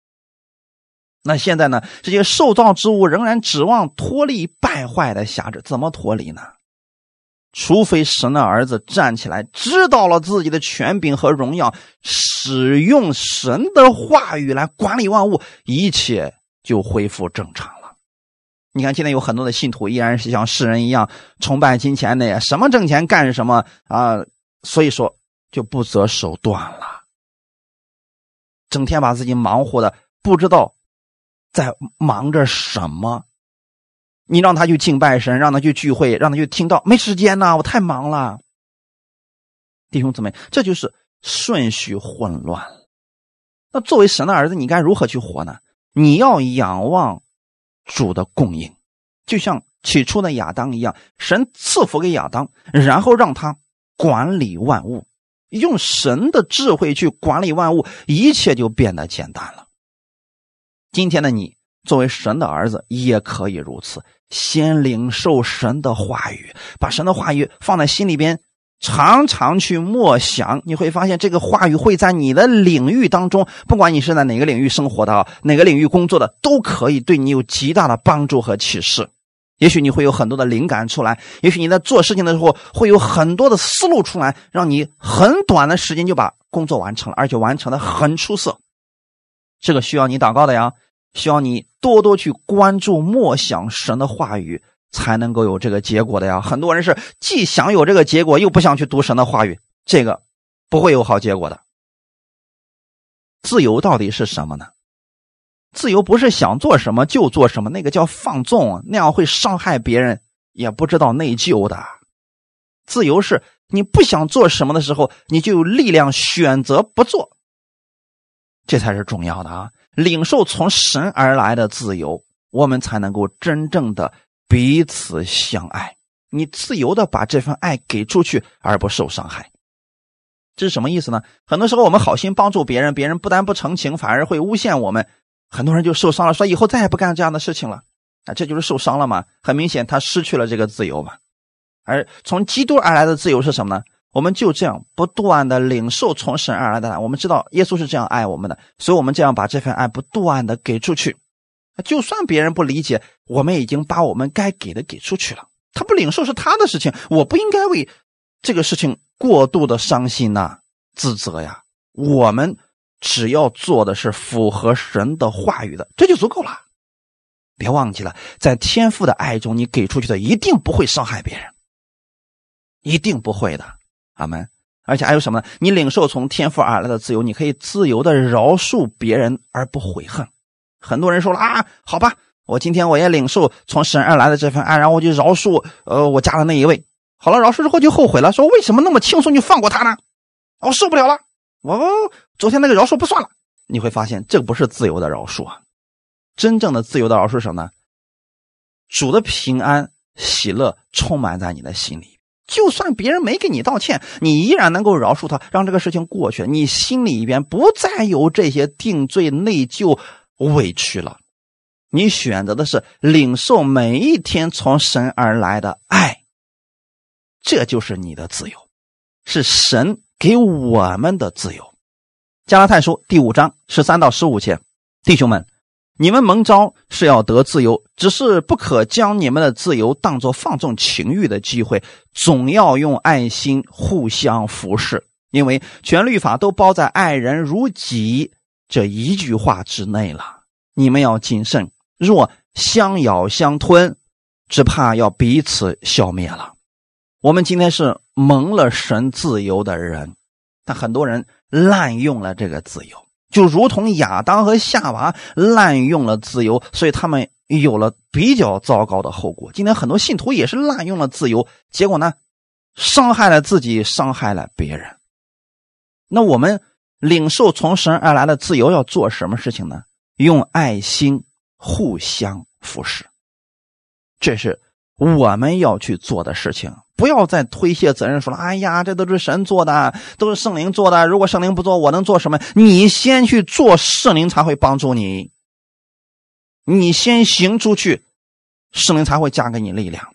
[SPEAKER 1] 那现在呢？这些受造之物仍然指望脱离败坏的辖制，怎么脱离呢？除非神的儿子站起来，知道了自己的权柄和荣耀，使用神的话语来管理万物，一切就恢复正常了。你看，现在有很多的信徒依然是像世人一样崇拜金钱的呀，什么挣钱干什么啊？所以说就不择手段了，整天把自己忙活的不知道在忙着什么。你让他去敬拜神，让他去聚会，让他去听到，没时间呐，我太忙了。弟兄姊妹，这就是顺序混乱。那作为神的儿子，你该如何去活呢？你要仰望。主的供应，就像起初的亚当一样，神赐福给亚当，然后让他管理万物，用神的智慧去管理万物，一切就变得简单了。今天的你作为神的儿子，也可以如此，先领受神的话语，把神的话语放在心里边。常常去默想，你会发现这个话语会在你的领域当中，不管你是在哪个领域生活的，哪个领域工作的，都可以对你有极大的帮助和启示。也许你会有很多的灵感出来，也许你在做事情的时候会有很多的思路出来，让你很短的时间就把工作完成了，而且完成的很出色。这个需要你祷告的呀，需要你多多去关注默想神的话语。才能够有这个结果的呀！很多人是既想有这个结果，又不想去读神的话语，这个不会有好结果的。自由到底是什么呢？自由不是想做什么就做什么，那个叫放纵，那样会伤害别人，也不知道内疚的。自由是你不想做什么的时候，你就有力量选择不做，这才是重要的啊！领受从神而来的自由，我们才能够真正的。彼此相爱，你自由的把这份爱给出去，而不受伤害。这是什么意思呢？很多时候我们好心帮助别人，别人不但不成情，反而会诬陷我们。很多人就受伤了，说以后再也不干这样的事情了。啊，这就是受伤了嘛。很明显，他失去了这个自由嘛。而从基督而来的自由是什么呢？我们就这样不断的领受从神而来的爱。我们知道耶稣是这样爱我们的，所以我们这样把这份爱不断的给出去。就算别人不理解，我们已经把我们该给的给出去了。他不领受是他的事情，我不应该为这个事情过度的伤心呐、自责呀。我们只要做的是符合神的话语的，这就足够了。别忘记了，在天父的爱中，你给出去的一定不会伤害别人，一定不会的。阿门。而且还有什么呢？你领受从天父而来的自由，你可以自由的饶恕别人而不悔恨。很多人说了啊，好吧，我今天我也领受从神而来的这份爱，然后我就饶恕呃我家的那一位。好了，饶恕之后就后悔了，说为什么那么轻松就放过他呢？我受不了了，我昨天那个饶恕不算了。你会发现，这不是自由的饶恕啊！真正的自由的饶恕是什么呢？主的平安、喜乐充满在你的心里。就算别人没给你道歉，你依然能够饶恕他，让这个事情过去。你心里边不再有这些定罪、内疚、委屈了。你选择的是领受每一天从神而来的爱，这就是你的自由，是神给我们的自由。加拉太书第五章十三到十五节，弟兄们。你们蒙召是要得自由，只是不可将你们的自由当作放纵情欲的机会，总要用爱心互相服侍，因为全律法都包在“爱人如己”这一句话之内了。你们要谨慎，若相咬相吞，只怕要彼此消灭了。我们今天是蒙了神自由的人，但很多人滥用了这个自由。就如同亚当和夏娃滥用了自由，所以他们有了比较糟糕的后果。今天很多信徒也是滥用了自由，结果呢，伤害了自己，伤害了别人。那我们领受从神而来的自由，要做什么事情呢？用爱心互相服侍，这是我们要去做的事情。不要再推卸责任，说了：“哎呀，这都是神做的，都是圣灵做的。如果圣灵不做，我能做什么？你先去做，圣灵才会帮助你。你先行出去，圣灵才会加给你力量。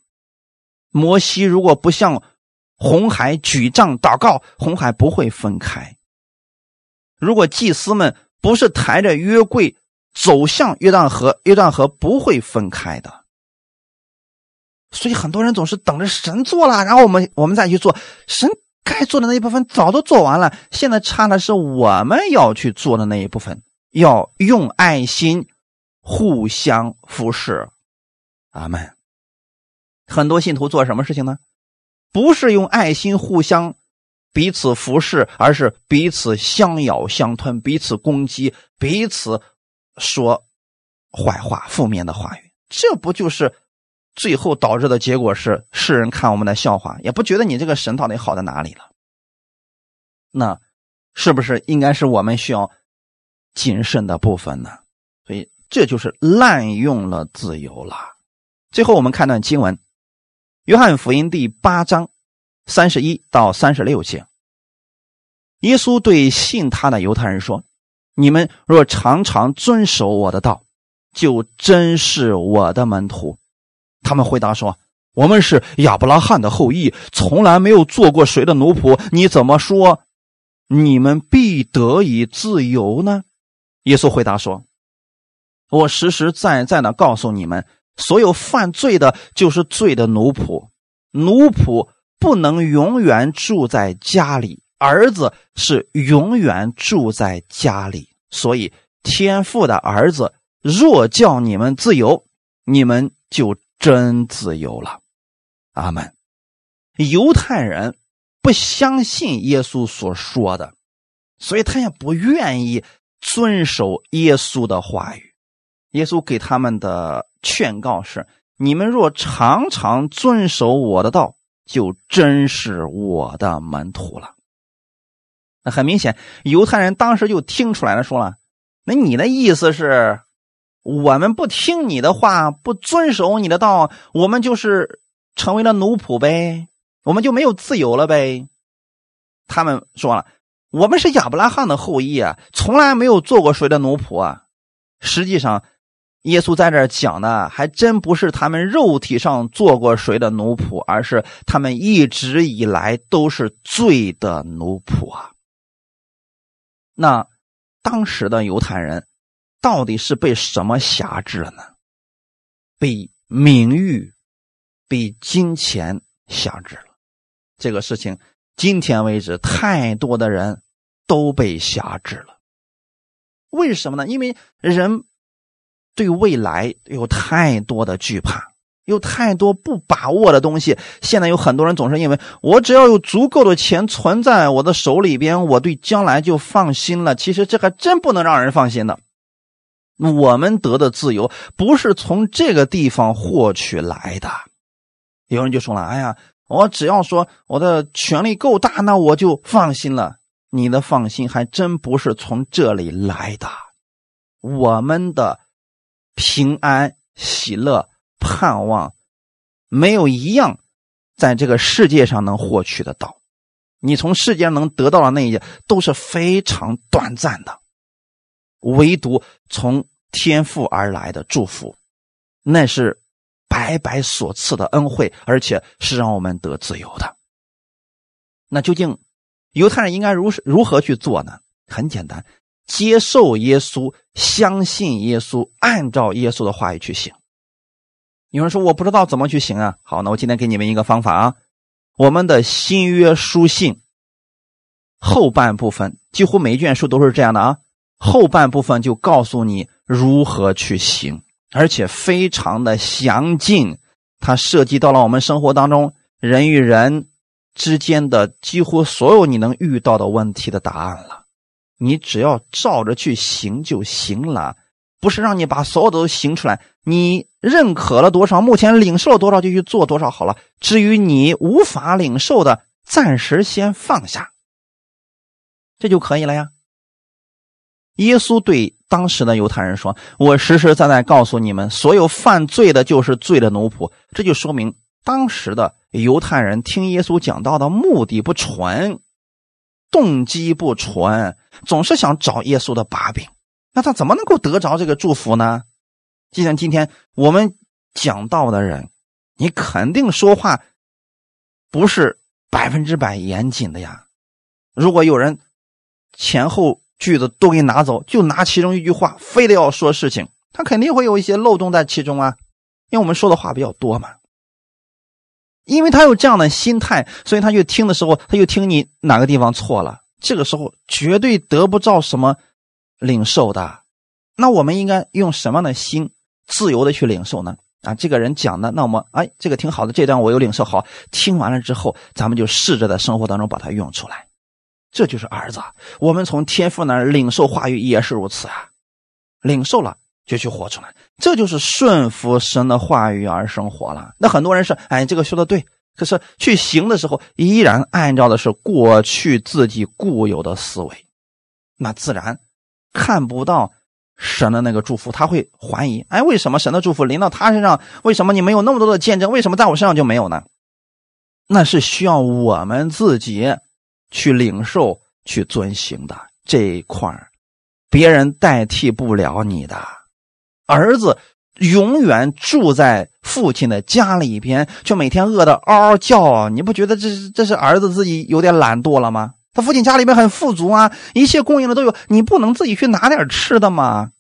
[SPEAKER 1] 摩西如果不向红海举杖祷告，红海不会分开。如果祭司们不是抬着约柜走向约旦河，约旦河不会分开的。”所以很多人总是等着神做了，然后我们我们再去做。神该做的那一部分早都做完了，现在差的是我们要去做的那一部分，要用爱心互相服侍。阿门。很多信徒做什么事情呢？不是用爱心互相彼此服侍，而是彼此相咬相吞，彼此攻击，彼此说坏话、负面的话语。这不就是？最后导致的结果是世人看我们的笑话，也不觉得你这个神到底好在哪里了。那是不是应该是我们需要谨慎的部分呢？所以这就是滥用了自由了。最后我们看段经文，《约翰福音》第八章三十一到三十六节，耶稣对信他的犹太人说：“你们若常常遵守我的道，就真是我的门徒。”他们回答说：“我们是亚伯拉罕的后裔，从来没有做过谁的奴仆。你怎么说，你们必得以自由呢？”耶稣回答说：“我实实在在的告诉你们，所有犯罪的，就是罪的奴仆。奴仆不能永远住在家里，儿子是永远住在家里。所以，天父的儿子若叫你们自由，你们就。”真自由了，阿门。犹太人不相信耶稣所说的，所以他也不愿意遵守耶稣的话语。耶稣给他们的劝告是：你们若常常遵守我的道，就真是我的门徒了。那很明显，犹太人当时就听出来了，说了：那你的意思是？我们不听你的话，不遵守你的道，我们就是成为了奴仆呗，我们就没有自由了呗。他们说了，我们是亚伯拉罕的后裔啊，从来没有做过谁的奴仆啊。实际上，耶稣在这讲的，还真不是他们肉体上做过谁的奴仆，而是他们一直以来都是罪的奴仆啊。那当时的犹太人到底是被什么辖制了呢？被名誉、被金钱辖制了。这个事情，今天为止，太多的人都被辖制了。为什么呢？因为人对未来有太多的惧怕，有太多不把握的东西。现在有很多人总是因为我只要有足够的钱存在我的手里边，我对将来就放心了。其实这还真不能让人放心的。我们得的自由不是从这个地方获取来的。有人就说了：“哎呀。”我只要说我的权力够大，那我就放心了。你的放心还真不是从这里来的。我们的平安、喜乐、盼望，没有一样在这个世界上能获取得到。你从世界能得到的那一些都是非常短暂的，唯独从天父而来的祝福，那是。白白所赐的恩惠，而且是让我们得自由的。那究竟犹太人应该如如何去做呢？很简单，接受耶稣，相信耶稣，按照耶稣的话语去行。有人说我不知道怎么去行啊。好，那我今天给你们一个方法啊。我们的新约书信后半部分，几乎每一卷书都是这样的啊。后半部分就告诉你如何去行。而且非常的详尽，它涉及到了我们生活当中人与人之间的几乎所有你能遇到的问题的答案了。你只要照着去行就行了，不是让你把所有的都行出来。你认可了多少，目前领受了多少就去做多少好了。至于你无法领受的，暂时先放下，这就可以了呀。耶稣对。当时的犹太人说：“我实实在在告诉你们，所有犯罪的，就是罪的奴仆。”这就说明当时的犹太人听耶稣讲道的目的不纯，动机不纯，总是想找耶稣的把柄。那他怎么能够得着这个祝福呢？就像今天我们讲道的人，你肯定说话不是百分之百严谨的呀。如果有人前后。句子都给你拿走，就拿其中一句话，非得要说事情，他肯定会有一些漏洞在其中啊。因为我们说的话比较多嘛，因为他有这样的心态，所以他就听的时候，他就听你哪个地方错了，这个时候绝对得不到什么领受的。那我们应该用什么样的心自由的去领受呢？啊，这个人讲的，那我们哎，这个挺好的，这段我有领受好，听完了之后，咱们就试着在生活当中把它用出来。这就是儿子，我们从天父那儿领受话语也是如此啊，领受了就去活出来，这就是顺服神的话语而生活了。那很多人是，哎，这个说的对，可是去行的时候依然按照的是过去自己固有的思维，那自然看不到神的那个祝福，他会怀疑，哎，为什么神的祝福临到他身上，为什么你没有那么多的见证，为什么在我身上就没有呢？那是需要我们自己。去领受、去遵行的这一块别人代替不了你的。儿子永远住在父亲的家里边，却每天饿得嗷嗷叫，你不觉得这是这是儿子自己有点懒惰了吗？他父亲家里边很富足啊，一切供应的都有，你不能自己去拿点吃的吗？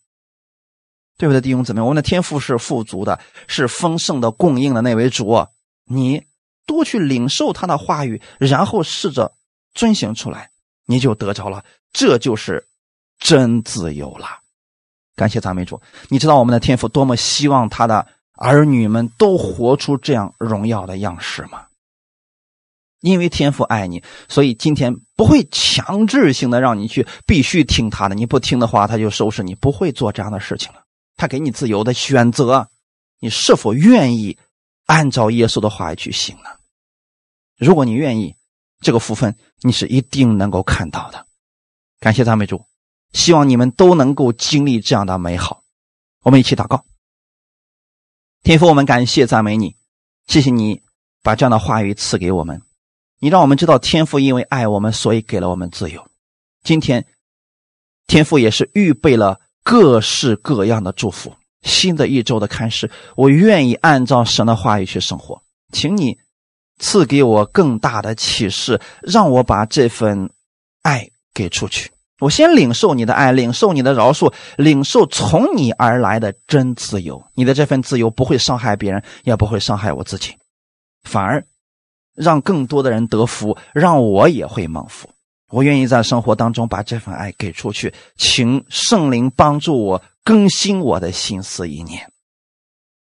[SPEAKER 1] 对不对，弟兄姊妹？我们的天赋是富足的，是丰盛的供应的那位主，你多去领受他的话语，然后试着。遵行出来，你就得着了，这就是真自由了。感谢赞美主！你知道我们的天父多么希望他的儿女们都活出这样荣耀的样式吗？因为天父爱你，所以今天不会强制性的让你去必须听他的，你不听的话，他就收拾你，不会做这样的事情了。他给你自由的选择，你是否愿意按照耶稣的话去行呢？如果你愿意。这个福分你是一定能够看到的，感谢赞美主，希望你们都能够经历这样的美好。我们一起祷告，天父，我们感谢赞美你，谢谢你把这样的话语赐给我们，你让我们知道天父因为爱我们，所以给了我们自由。今天天父也是预备了各式各样的祝福，新的一周的开始，我愿意按照神的话语去生活。请你赐给我更大的启示，让我把这份爱给出去。我先领受你的爱，领受你的饶恕，领受从你而来的真自由。你的这份自由不会伤害别人，也不会伤害我自己，反而让更多的人得福，让我也会蒙福。我愿意在生活当中把这份爱给出去，请圣灵帮助我更新我的心思意念，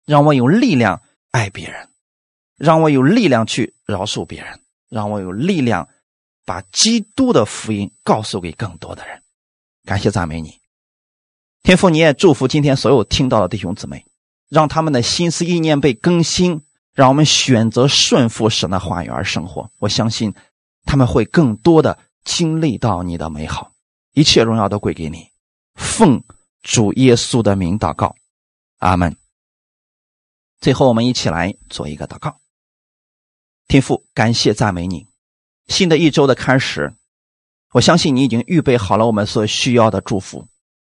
[SPEAKER 1] 让我有力量爱别人，让我有力量去饶恕别人，让我有力量把基督的福音告诉给更多的人。感谢赞美你，天父，你也祝福今天所有听到的弟兄姊妹，让他们的心思意念被更新，让我们选择顺服神的话语而生活。我相信他们会更多的。经历到你的美好，一切荣耀都归给你。奉主耶稣的名祷告，阿门。最后，我们一起来做一个祷告。天父，感谢赞美你。新的一周的开始，我相信你已经预备好了我们所需要的祝福。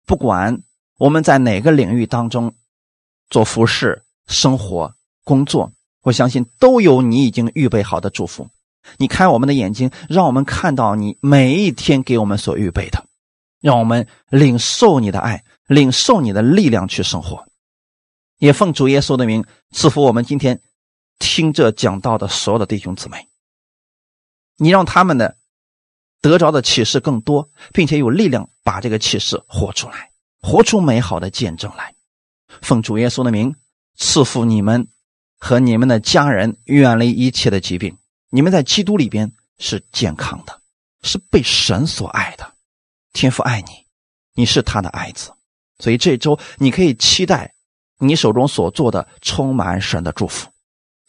[SPEAKER 1] 不管我们在哪个领域当中做服饰、生活、工作，我相信都有你已经预备好的祝福。你开我们的眼睛，让我们看到你每一天给我们所预备的，让我们领受你的爱，领受你的力量去生活。也奉主耶稣的名赐福我们今天听着讲道的所有的弟兄姊妹。你让他们的得着的启示更多，并且有力量把这个启示活出来，活出美好的见证来。奉主耶稣的名赐福你们和你们的家人，远离一切的疾病。你们在基督里边是健康的，是被神所爱的，天父爱你，你是他的爱子，所以这周你可以期待你手中所做的充满神的祝福，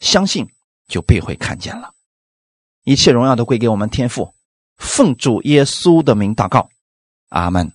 [SPEAKER 1] 相信就必会看见了。一切荣耀都归给我们天父，奉主耶稣的名祷告，阿门。